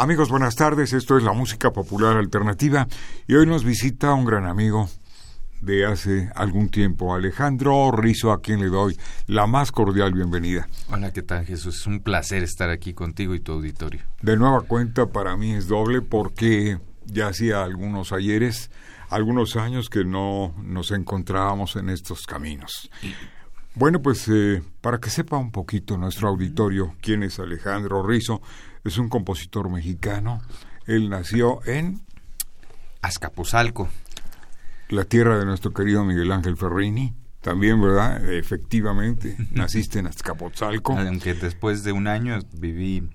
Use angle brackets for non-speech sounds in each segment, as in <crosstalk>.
Amigos, buenas tardes. Esto es la música popular alternativa y hoy nos visita un gran amigo de hace algún tiempo, Alejandro Rizo, a quien le doy la más cordial bienvenida. Hola, ¿qué tal Jesús? Es un placer estar aquí contigo y tu auditorio. De nueva cuenta, para mí es doble porque ya hacía algunos ayeres, algunos años que no nos encontrábamos en estos caminos. Bueno, pues eh, para que sepa un poquito nuestro auditorio quién es Alejandro Rizo, es un compositor mexicano. Él nació en Azcapotzalco. La tierra de nuestro querido Miguel Ángel Ferrini. También, ¿verdad? Efectivamente, <laughs> naciste en Azcapotzalco. Aunque después de un año viví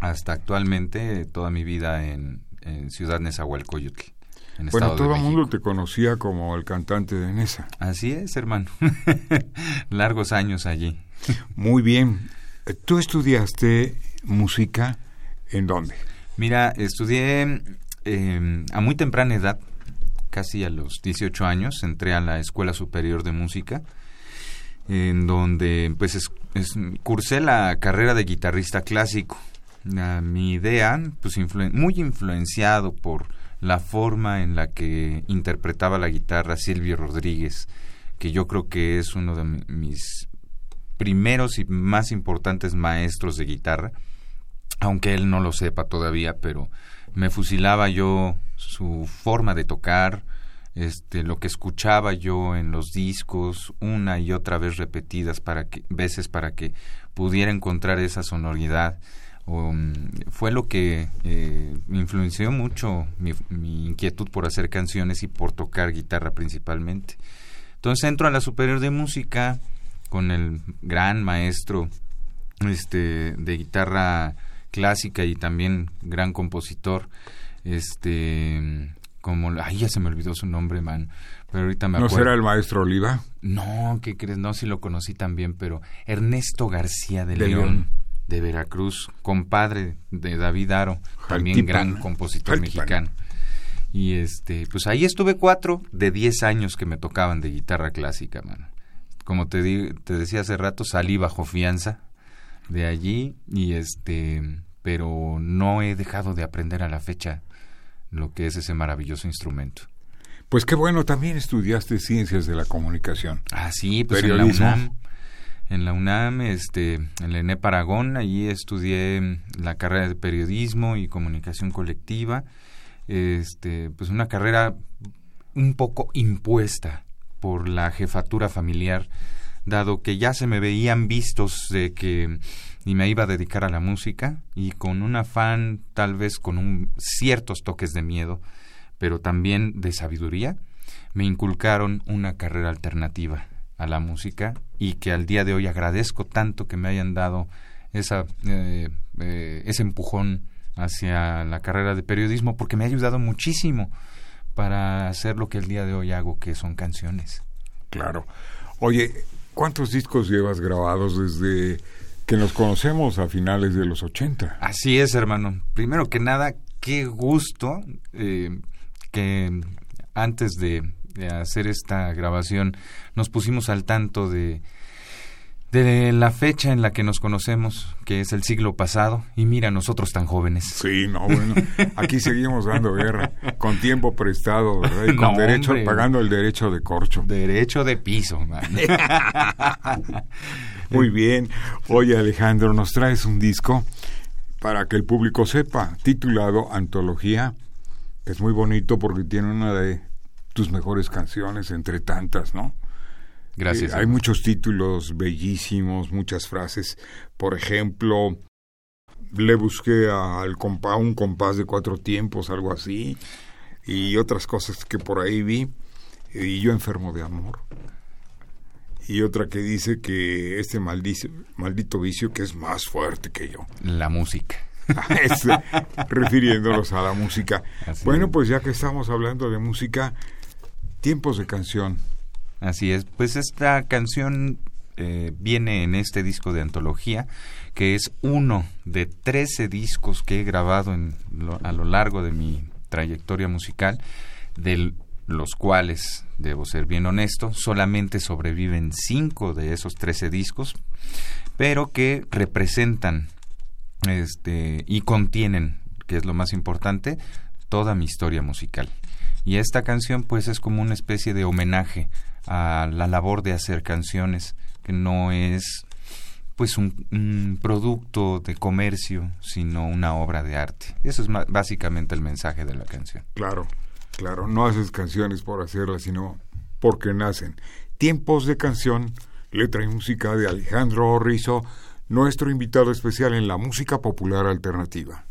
hasta actualmente toda mi vida en, Ciudad Nezahualcóyotl. bueno, todo el mundo te conocía como el cantante de Nesa. Así es, hermano. <laughs> Largos años allí. Muy bien. Tú estudiaste música ¿En dónde? Mira, estudié em, a muy temprana edad, casi a los 18 años, entré a la Escuela Superior de Música, en donde pues cursé la carrera de guitarrista clásico. mi idea, pues muy influenciado por la forma en la que interpretaba la guitarra Silvio Rodríguez, que yo creo que es uno de mis primeros y más importantes maestros de guitarra aunque él no lo sepa todavía, pero me fusilaba yo su forma de tocar, este, lo que escuchaba yo en los discos una y otra vez repetidas para que, veces para que pudiera encontrar esa sonoridad. Um, fue lo que eh, influenció mucho mi, mi, inquietud por hacer canciones y por tocar guitarra principalmente. Entonces entro a la Superior de Música con el gran maestro este, de guitarra clásica y también gran compositor, este, como, ay, ya se me olvidó su nombre, man, pero ahorita me acuerdo. ¿No será el maestro Oliva? No, ¿qué crees? No, sí lo conocí también, pero Ernesto García de, León, de Veracruz, compadre de David Aro, también gran compositor mexicano. Y este, pues ahí estuve cuatro de diez años que me tocaban de guitarra clásica, man. Como te, te decía hace rato, salí bajo fianza de allí y este pero no he dejado de aprender a la fecha lo que es ese maravilloso instrumento. Pues qué bueno, también estudiaste ciencias de la comunicación. Ah, sí, pues en la UNAM. En la UNAM, este, en la ENE Aragón, allí estudié la carrera de periodismo y comunicación colectiva. Este, pues una carrera un poco impuesta por la jefatura familiar, dado que ya se me veían vistos de que y me iba a dedicar a la música y con un afán tal vez con un, ciertos toques de miedo, pero también de sabiduría, me inculcaron una carrera alternativa a la música y que al día de hoy agradezco tanto que me hayan dado esa, eh, eh, ese empujón hacia la carrera de periodismo porque me ha ayudado muchísimo para hacer lo que el día de hoy hago, que son canciones. Claro. Oye, ¿cuántos discos llevas grabados desde que nos conocemos a finales de los 80. Así es, hermano. Primero que nada, qué gusto eh, que antes de, hacer esta grabación nos pusimos al tanto de, de la fecha en la que nos conocemos, que es el siglo pasado, y mira, nosotros tan jóvenes. Sí, no, bueno, aquí seguimos dando guerra, con tiempo prestado, ¿verdad? Y con derecho, pagando el derecho de corcho. Derecho de piso, man. <laughs> Muy bien. Oye, Alejandro, nos traes un disco para que el público sepa, titulado Antología. Es muy bonito porque tiene una de tus mejores canciones entre tantas, ¿no? Gracias. Eh, hay muchos títulos bellísimos, muchas frases. Por ejemplo, le busqué al un compás de cuatro tiempos, algo así, y otras cosas que por ahí vi, y yo enfermo de amor. Y otra que dice que este maldito, maldito vicio que es más fuerte que yo. La música. <laughs> refiriéndonos a la música. bueno, pues ya que estamos hablando de música, tiempos de canción. Así es, pues esta canción eh, viene en este disco de antología, que es uno de 13 discos que he grabado en a lo largo de mi trayectoria musical, de los cuales, debo ser bien honesto, solamente sobreviven 5 de esos 13 discos, pero que representan este, y contienen, que es lo más importante, toda mi historia musical. Y esta canción pues es como una especie de homenaje a la labor de hacer canciones, que no es pues un, producto de comercio, sino una obra de arte. Eso es básicamente el mensaje de la canción. Claro, claro, no haces canciones por hacerlas, sino porque nacen. Tiempos de canción, letra y música de Alejandro Rizo, nuestro invitado especial en la música popular alternativa.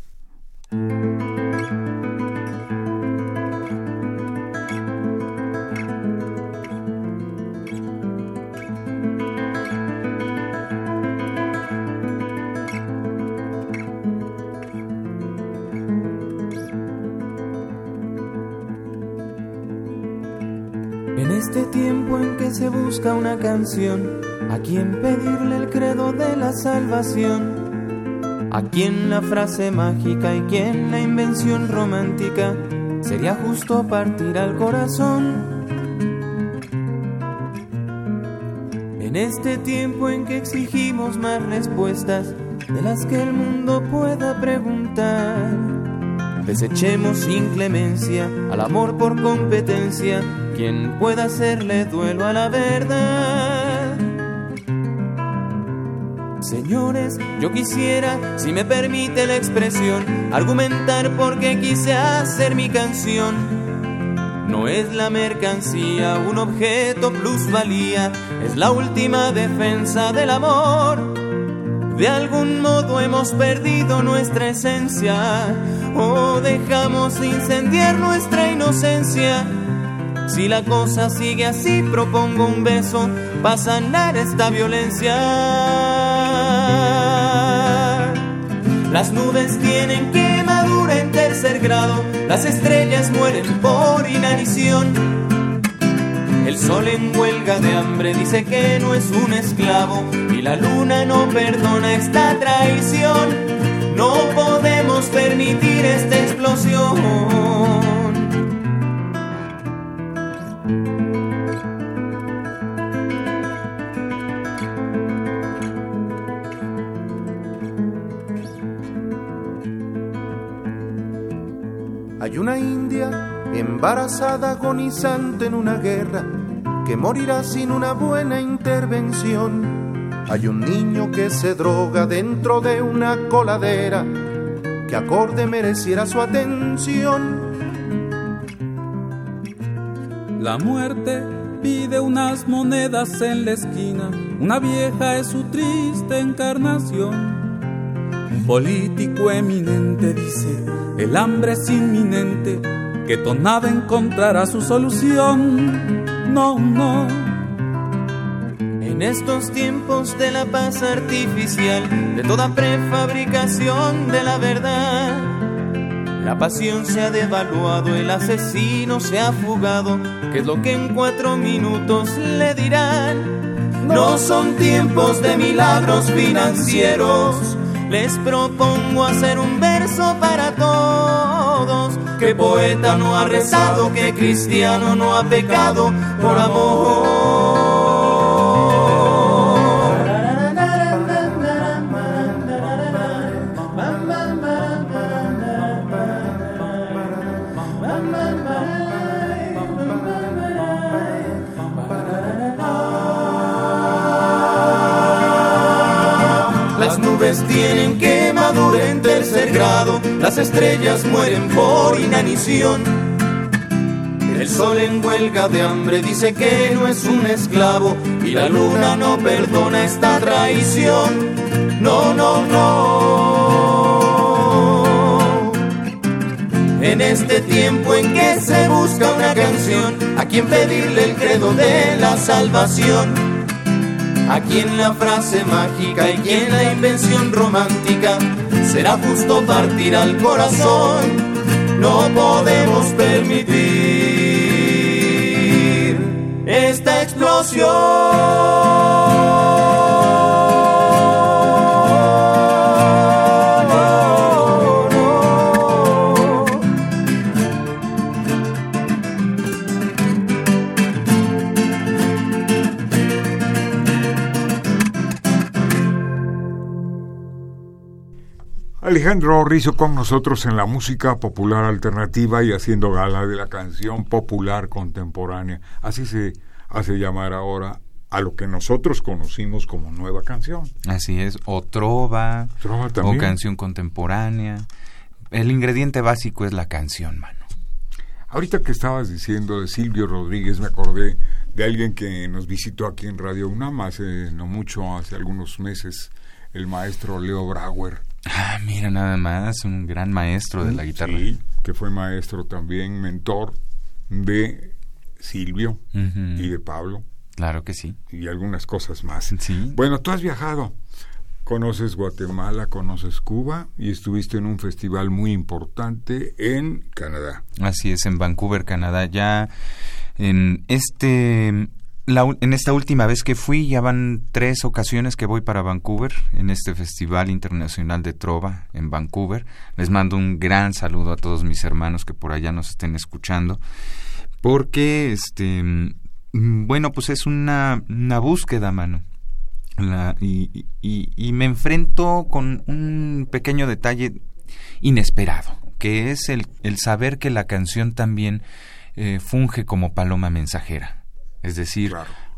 Canción, ¿a quién pedirle el credo de la salvación? ¿A quién la frase mágica y quién la invención romántica? Sería justo partir al corazón. En este tiempo en que exigimos más respuestas de las que el mundo pueda preguntar, desechemos sin clemencia al amor por competencia quien pueda hacerle duelo a la verdad. Señores, yo quisiera, si me permite la expresión, argumentar por qué quise hacer mi canción. No es la mercancía, un objeto plusvalía, es la última defensa del amor. De algún modo hemos perdido nuestra esencia o dejamos incendiar nuestra inocencia si la cosa sigue así, propongo un beso para sanar esta violencia. Las nubes tienen quemadura en tercer grado, las estrellas mueren por inanición. El sol en huelga de hambre dice que no es un esclavo y la luna no perdona esta traición. No podemos permitir esta explosión. Hay una india embarazada agonizante en una guerra que morirá sin una buena intervención. Hay un niño que se droga dentro de una coladera que acorde mereciera su atención. La muerte pide unas monedas en la esquina, una vieja es su triste encarnación. Un político eminente dice, el hambre es inminente, que tonada encontrará su solución. No, no. En estos tiempos de la paz artificial, de toda prefabricación de la verdad, la pasión se ha devaluado, el asesino se ha fugado, que es lo que en cuatro minutos le dirán. No son tiempos de milagros financieros les propongo hacer un verso para todos. Que poeta no ha rezado, que cristiano no ha pecado por amor. aves tienen quemadura en tercer grado, las estrellas mueren por inanición. El sol en huelga de hambre dice que no es un esclavo y la luna no perdona esta traición. No, no, no. En este tiempo en que se busca una canción, a quien pedirle el credo de la salvación. A quien la frase mágica y quien la invención romántica será justo partir al corazón. No podemos permitir esta explosión. Alejandro Rizo con nosotros en la música popular alternativa y haciendo gala de la canción popular contemporánea. Así se hace llamar ahora a lo que nosotros conocimos como nueva canción. Así es, o trova, o canción contemporánea. El ingrediente básico es la canción, mano. Ahorita que estabas diciendo de Silvio Rodríguez, me acordé de alguien que nos visitó aquí en Radio UNAM hace no mucho, hace algunos meses, el maestro Leo Brauer Ah, mira, nada más, un gran maestro de la guitarra. Sí, que fue maestro también, mentor de Silvio y de Pablo. Claro que sí. Y algunas cosas más. Sí. Bueno, tú has viajado. Conoces Guatemala, conoces Cuba y estuviste en un festival muy importante en Canadá. Así es, en Vancouver, Canadá. Ya en este en esta última vez que fui, ya van tres ocasiones que voy para Vancouver, en este Festival Internacional de Trova en Vancouver. Les mando un gran saludo a todos mis hermanos que por allá nos estén escuchando, porque, este, mm, bueno, pues es una, una búsqueda, mano. y, y, me enfrento con un pequeño detalle inesperado, que es el, el saber que la canción también eh, funge como paloma mensajera es decir,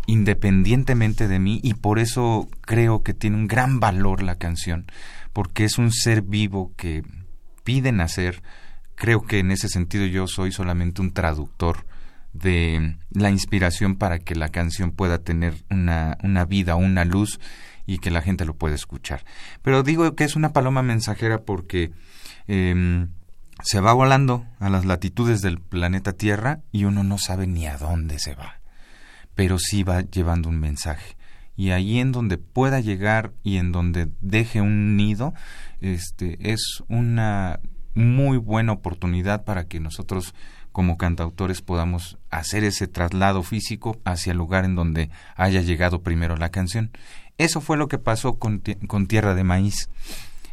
independientemente de mí, y por eso creo que tiene un gran valor la canción, porque es un ser vivo que pide nacer. Creo que en ese sentido yo soy solamente un traductor de la inspiración para que la canción pueda tener una, una vida, una luz y que la gente lo pueda escuchar. Pero digo que es una paloma mensajera porque em, se va volando a las latitudes del planeta Tierra y uno no sabe ni a dónde se va pero sí va llevando un mensaje. Y ahí en donde pueda llegar y en donde deje un nido, este, es una muy buena oportunidad para que nosotros como cantautores podamos hacer ese traslado físico hacia el lugar en donde haya llegado primero la canción. Eso fue lo que pasó con, con Tierra de Maíz.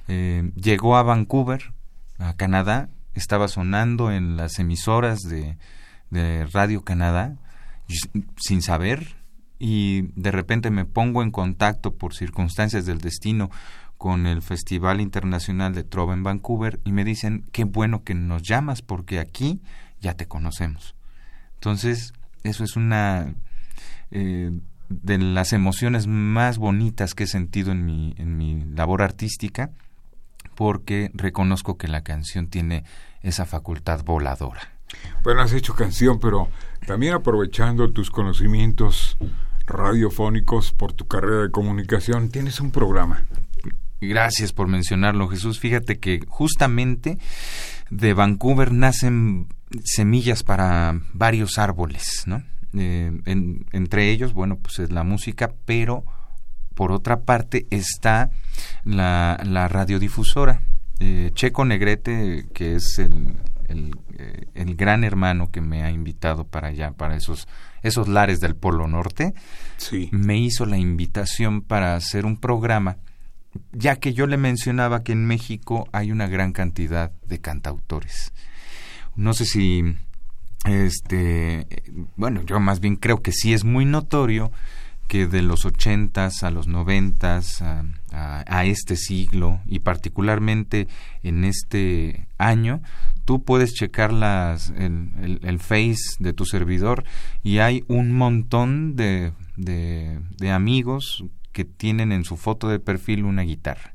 Eh, llegó a Vancouver, a Canadá, estaba sonando en las emisoras de, de Radio Canadá sin saber y de repente me pongo en contacto por circunstancias del destino con el Festival Internacional de Trova en Vancouver y me dicen qué bueno que nos llamas porque aquí ya te conocemos. Entonces, eso es una eh, de las emociones más bonitas que he sentido en mi, en mi labor artística porque reconozco que la canción tiene esa facultad voladora. Bueno, has hecho canción, pero también aprovechando tus conocimientos radiofónicos por tu carrera de comunicación, tienes un programa. Gracias por mencionarlo, Jesús. Fíjate que justamente de Vancouver nacen semillas para varios árboles, ¿no? Eh, entre ellos, bueno, pues es la música, pero por otra parte está la, radiodifusora. Eh, Checo Negrete, que es el, el, gran hermano que me ha invitado para allá, para esos, esos lares del Polo Norte, sí. me hizo la invitación para hacer un programa, ya que yo le mencionaba que en México hay una gran cantidad de cantautores. No sé si, este, bueno, yo más bien creo que sí es muy notorio que de los ochentas a los noventas a, a, este siglo y particularmente en este año tú puedes checar las, el, el, face de tu servidor y hay un montón de, de, de amigos que tienen en su foto de perfil una guitarra.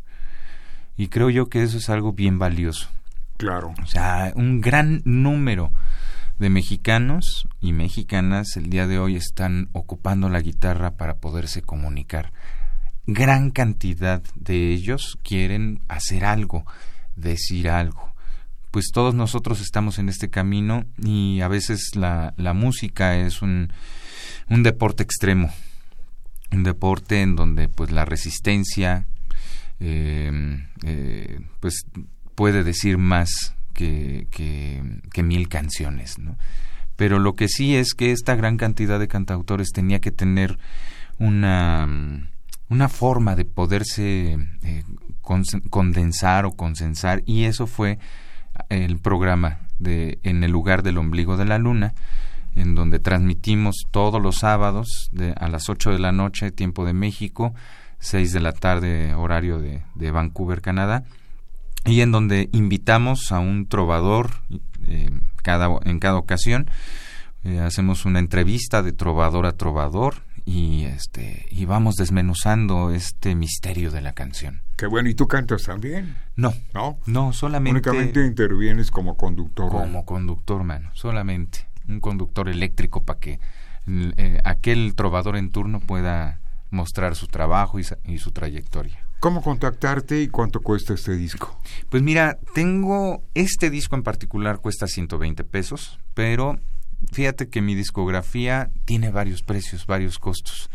Y creo yo que eso es algo bien valioso. Claro. O sea, un gran número de mexicanos y mexicanas el día de hoy están ocupando la guitarra para poderse comunicar. Gran cantidad de ellos quieren hacer algo, decir algo pues todos nosotros estamos en este camino y a veces la, la música es un, un deporte extremo, un deporte en donde pues la resistencia eh, eh, pues puede decir más que, que, mil canciones, ¿no? Pero lo que sí es que esta gran cantidad de cantautores tenía que tener una, una forma de poderse eh, condensar o consensar y eso fue el programa de En el lugar del ombligo de la luna, en donde transmitimos todos los sábados de, a las 8 de la noche, tiempo de México, 6 de la tarde, horario de Vancouver, Canadá, y en donde invitamos a un trovador eh, cada, en cada ocasión. Eh, hacemos una entrevista de trovador a trovador y este y vamos desmenuzando este misterio de la canción. Qué bueno, ¿y tú cantas también? No. ¿No? No, solamente únicamente intervienes como conductor. Como conductor, mano, solamente un conductor eléctrico para que eh, aquel trovador en turno pueda mostrar su trabajo y, su trayectoria. ¿Cómo contactarte y cuánto cuesta este disco? Pues mira, tengo este disco en particular cuesta 120 pesos, pero fíjate que mi discografía tiene varios precios, varios costos,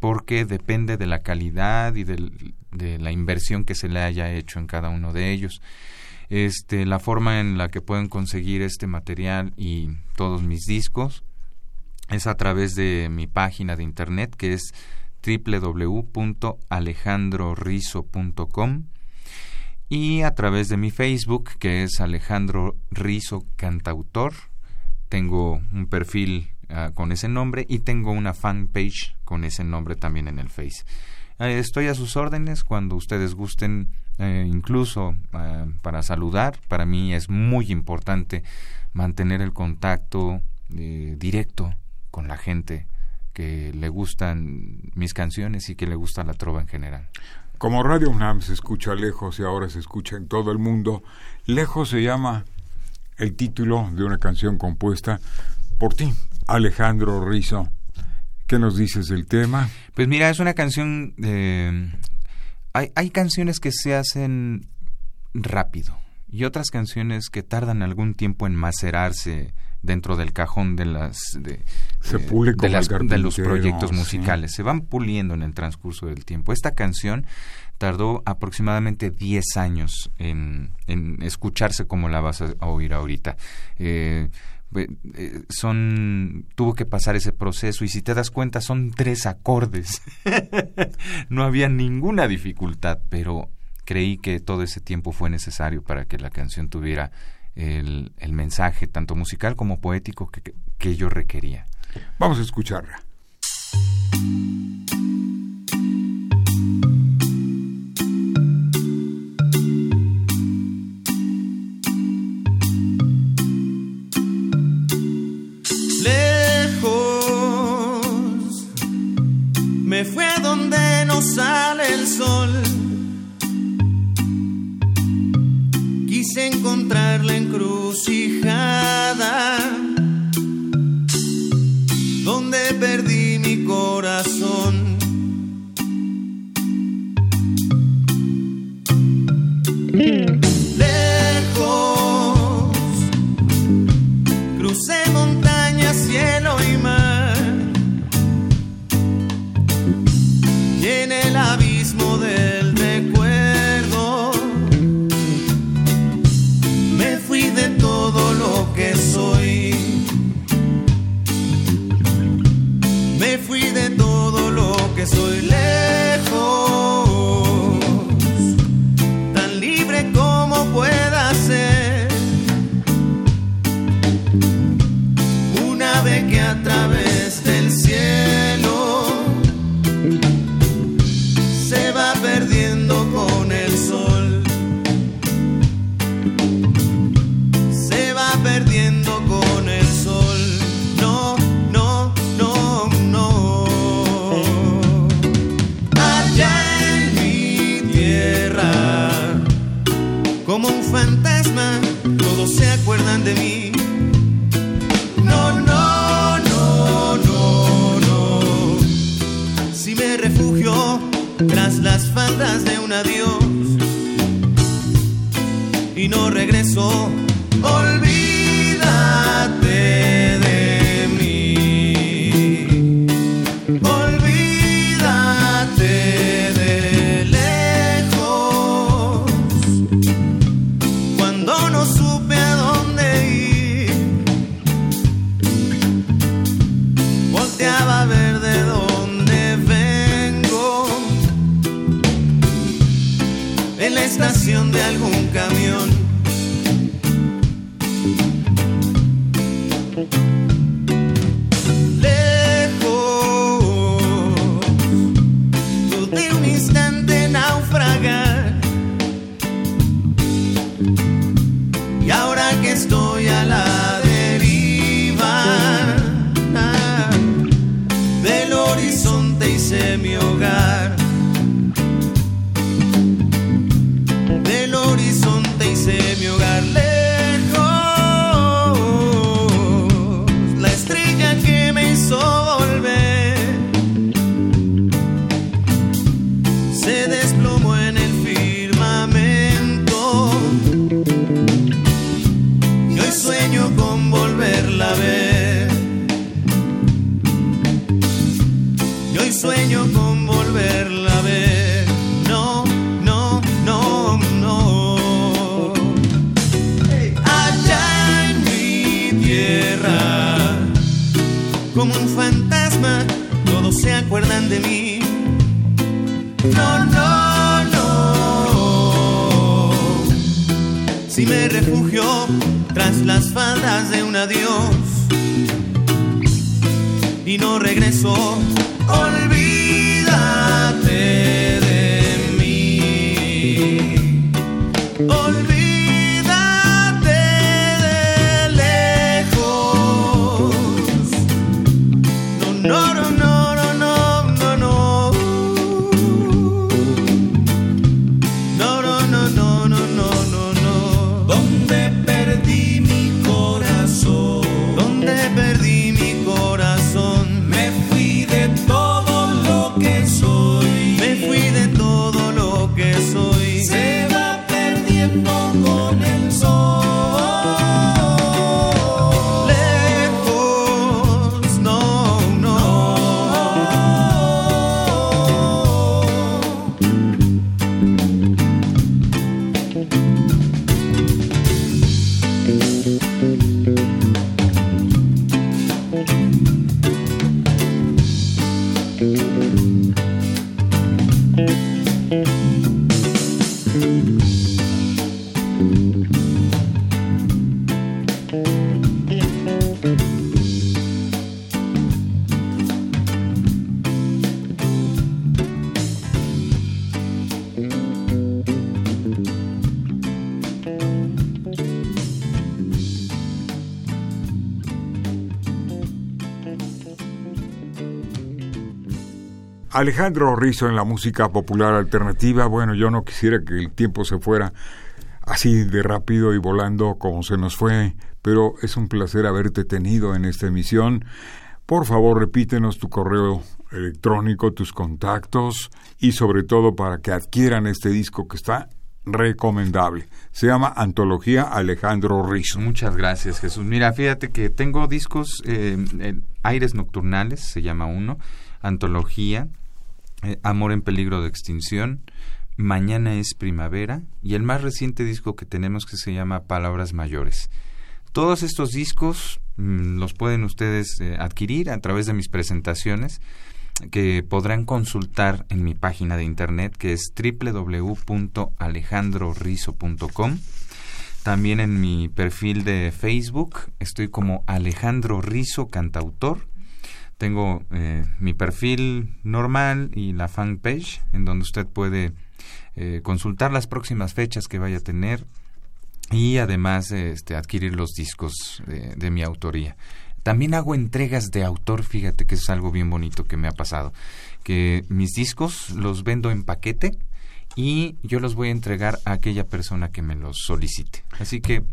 porque depende de la calidad y de la inversión que se le haya hecho en cada uno de ellos. Este, la forma en la que pueden conseguir este material y todos mis discos es a través de mi página de internet que es www.alejandrorizo.com y a través de mi Facebook que es Alejandro Rizo Cantautor. Tengo un perfil ah, con ese nombre y tengo una fanpage con ese nombre también en el Face. Eh, estoy a sus órdenes cuando ustedes gusten, eh, incluso ah, para saludar. Para mí es muy importante mantener el contacto eh, directo con la gente que le gustan mis canciones y que le gusta la trova en general. Como Radio UNAM se escucha lejos y ahora se escucha en todo el mundo, Lejos se llama el título de una canción compuesta por ti, Alejandro Rizo. ¿Qué nos dices del tema? Pues mira, es una canción... Eh, hay, hay canciones que se hacen rápido y otras canciones que tardan algún tiempo en macerarse dentro del cajón de las de, de, los proyectos musicales. Se van puliendo en el transcurso del tiempo. Esta canción tardó aproximadamente 10 años en, en, escucharse como la vas a, oír ahorita. Eh, eh, son tuvo que pasar ese proceso y si te das cuenta son tres acordes. <laughs> No había ninguna dificultad pero creí que todo ese tiempo fue necesario para que la canción tuviera el, el mensaje, tanto musical como poético, que, que yo requería. Vamos a escucharla. Lejos me fui a donde no sale el sol encontrar la encrucijada Alejandro Rizzo en la música popular alternativa. Bueno, yo no quisiera que el tiempo se fuera así de rápido y volando como se nos fue, pero es un placer haberte tenido en esta emisión. Por favor, repítenos tu correo electrónico, tus contactos y sobre todo para que adquieran este disco que está recomendable. Se llama Antología Alejandro Rizzo. Muchas gracias, Jesús. Mira, fíjate que tengo discos, eh, Aires Nocturnales, se llama uno, Antología, eh, Amor en peligro de extinción, Mañana es primavera y el más reciente disco que tenemos que se llama Palabras Mayores. Todos estos discos mm, los pueden ustedes eh, adquirir a través de mis presentaciones que podrán consultar en mi página de internet que es www.alejandrorizo.com. También en mi perfil de Facebook estoy como Alejandro Rizo Cantautor tengo eh, mi perfil normal y la fanpage en donde usted puede eh, consultar las próximas fechas que vaya a tener y además este, adquirir los discos de, mi autoría. También hago entregas de autor, fíjate que es algo bien bonito que me ha pasado, que mis discos los vendo en paquete y yo los voy a entregar a aquella persona que me los solicite. Así que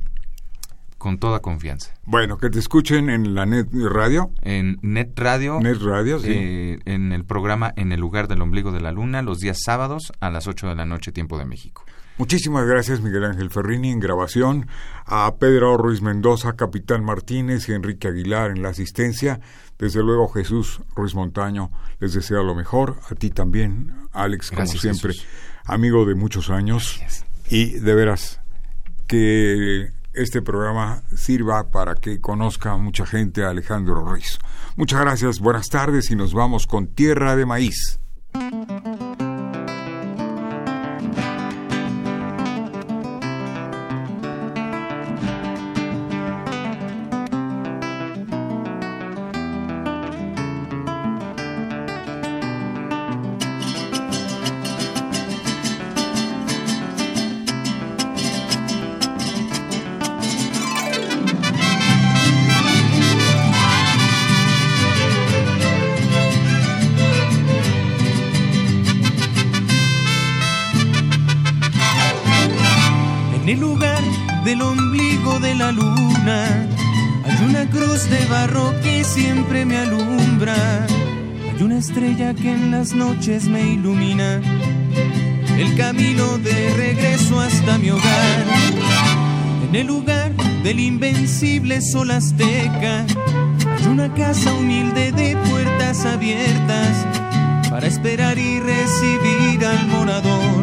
con toda confianza. Bueno, que te escuchen en la Net Radio. En Net Radio. Net Radio, sí. Eh, en el programa En el lugar del ombligo de la luna, los días sábados a las 8 de la noche, tiempo de México. Muchísimas gracias Miguel Ángel Ferrini en grabación, a Pedro Ruiz Mendoza, Capitán Martínez y Enrique Aguilar en la asistencia. Desde luego Jesús Ruiz Montaño les deseo lo mejor, a ti también, Alex, como siempre, amigo de muchos años. Y de veras que este programa sirva para que conozca mucha gente a Alejandro Ruiz. Muchas gracias, buenas tardes y nos vamos con Tierra de Maíz. Que en las noches me ilumina. El camino de regreso hasta mi hogar. En el lugar del invencible sol azteca hay una casa humilde de puertas abiertas para esperar y recibir al morador,